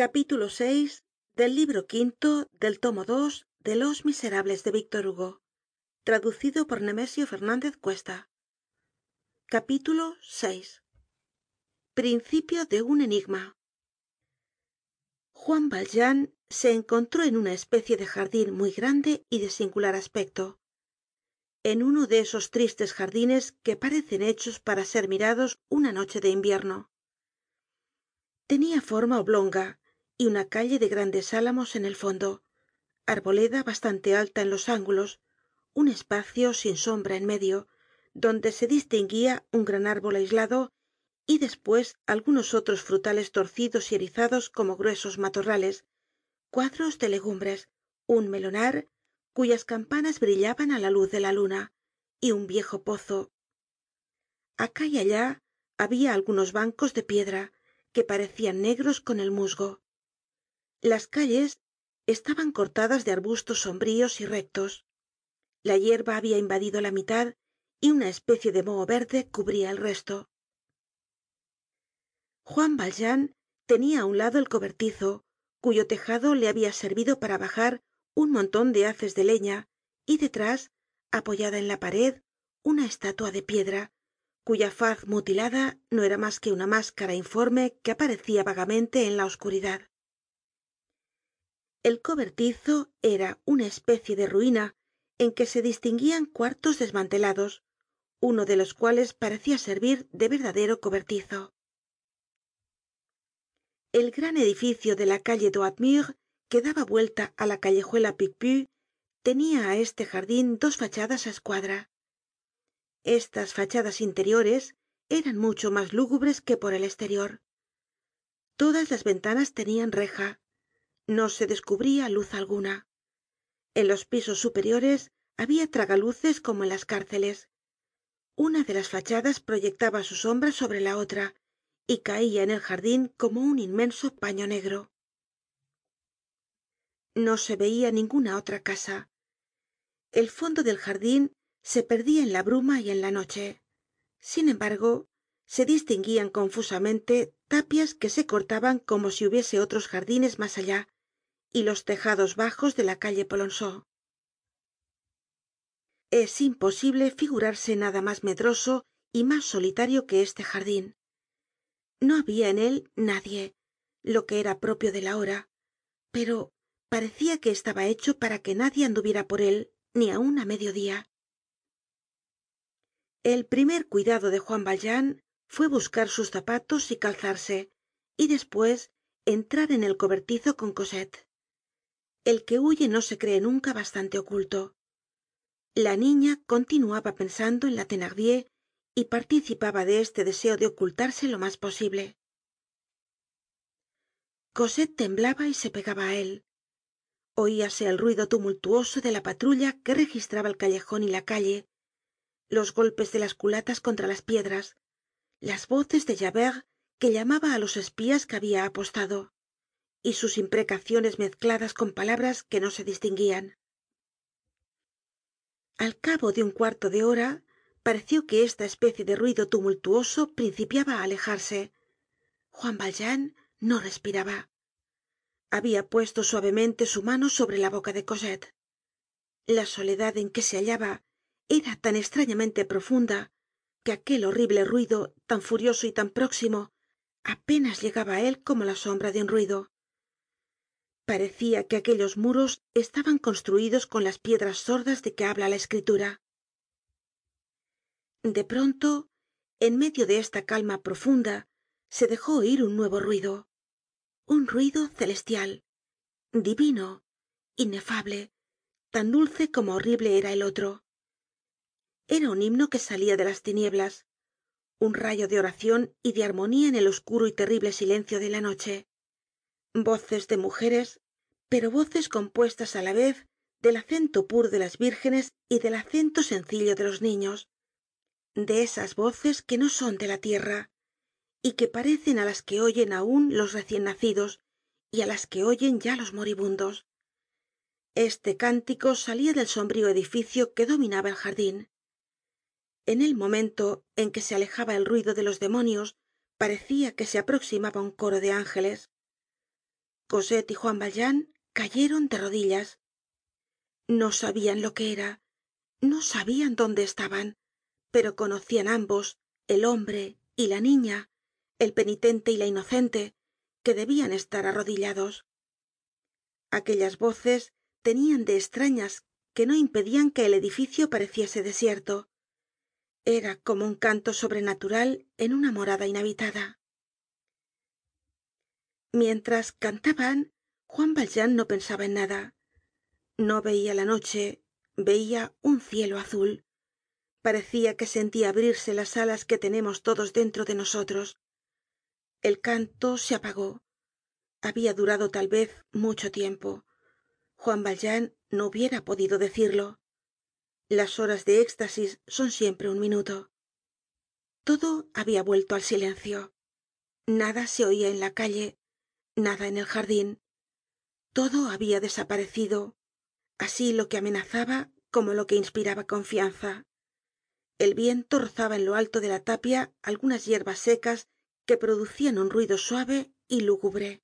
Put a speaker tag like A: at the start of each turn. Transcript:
A: capítulo vi del libro quinto del tomo dos de los miserables de víctor hugo traducido por nemesio fernandez cuesta. Capítulo vi principio de un enigma. Juan valjean se encontró en una especie de jardin muy grande y de singular aspecto. En uno de esos tristes jardines que parecen hechos para ser mirados una noche de invierno. Tenia forma oblonga y una calle de grandes álamos en el fondo arboleda bastante alta en los ángulos un espacio sin sombra en medio donde se distinguía un gran árbol aislado y después algunos otros frutales torcidos y erizados como gruesos matorrales cuadros de legumbres un melonar cuyas campanas brillaban á la luz de la luna y un viejo pozo. Acá y allá había algunos bancos de piedra que parecían negros con el musgo las calles estaban cortadas de arbustos sombríos y rectos. La hierba habia invadido la mitad y una especie de moho verde cubría el resto. Juan valjean tenia á un lado el cobertizo cuyo tejado le habia servido para bajar un monton de haces de leña y detrás apoyada en la pared una estatua de piedra cuya faz mutilada no era mas que una máscara informe que aparecia vagamente en la oscuridad el cobertizo era una especie de ruina en que se distinguían cuartos desmantelados uno de los cuales parecia servir de verdadero cobertizo. El gran edificio de la calle droit mur que daba vuelta á la callejuela picpus tenia á este jardin dos fachadas á escuadra. Estas fachadas interiores eran mucho mas lúgubres que por el esterior todas las ventanas tenian reja no se descubría luz alguna. En los pisos superiores había tragaluces como en las cárceles. Una de las fachadas proyectaba su sombra sobre la otra y caia en el jardin como un inmenso paño negro. No se veia ninguna otra casa. El fondo del jardin se perdia en la bruma y en la noche. Sin embargo se distinguían confusamente tapias que se cortaban como si hubiese otros jardines mas allá y los tejados bajos de la calle polonceau. Es imposible figurarse nada mas medroso y mas solitario que este jardin no habia en él nadie lo que era propio de la hora pero parecia que estaba hecho para que nadie anduviera por él ni aun á mediodía. El primer cuidado de juan valjean fue buscar sus zapatos y calzarse y después entrar en el cobertizo con el que huye no se cree nunca bastante oculto. La niña continuaba pensando en la thenardier y participaba de este deseo de ocultarse lo mas posible. Cosette temblaba y se pegaba á él. Oíase el ruido tumultuoso de la patrulla que registraba el callejon y la calle los golpes de las culatas contra las piedras las voces de javert que llamaba á los espías que habia apostado y sus imprecaciones mezcladas con palabras que no se distinguían. Al cabo de un cuarto de hora pareció que esta especie de ruido tumultuoso principiaba á alejarse. Juan valjean no respiraba. Habia puesto suavemente su mano sobre la boca de cosette. La soledad en que se hallaba era tan estrañamente profunda que aquel horrible ruido tan furioso y tan próximo apenas llegaba á él como la sombra de un ruido parecia que aquellos muros estaban construidos con las piedras sordas de que habla la escritura. De pronto en medio de esta calma profunda se dejó oir un nuevo ruido un ruido celestial divino inefable tan dulce como horrible era el otro. Era un himno que salia de las tinieblas un rayo de oracion y de armonía en el oscuro y terrible silencio de la noche voces de mujeres pero voces compuestas á la vez del acento puro de las vírgenes y del acento sencillo de los niños de esas voces que no son de la tierra y que parecen á las que oyen aun los recien nacidos y á las que oyen ya los moribundos. Este cántico salia del sombrío edificio que dominaba el jardin en el momento en que se alejaba el ruido de los demonios parecia que se aproximaba un coro de ángeles cosette y juan valjean cayeron de rodillas. No sabian lo que era no sabian dónde estaban pero conocian ambos el hombre y la niña el penitente y la inocente que debian estar arrodillados. Aquellas voces tenian de estrañas que no impedian que el edificio pareciese desierto. Era como un canto sobrenatural en una morada inhabitada mientras cantaban juan valjean no pensaba en nada. No veia la noche veia un cielo azul. Parecia que sentia abrirse las alas que tenemos todos dentro de nosotros. El canto se apagó. Habia durado tal vez mucho tiempo. Juan valjean no hubiera podido decirlo. Las horas de éxtasis son siempre un minuto. Todo habia vuelto al silencio. Nada se oia en la calle nada en el jardin todo habia desaparecido así lo que amenazaba como lo que inspiraba confianza. El viento rozaba en lo alto de la tapia algunas yerbas secas que producian un ruido suave y lúgubre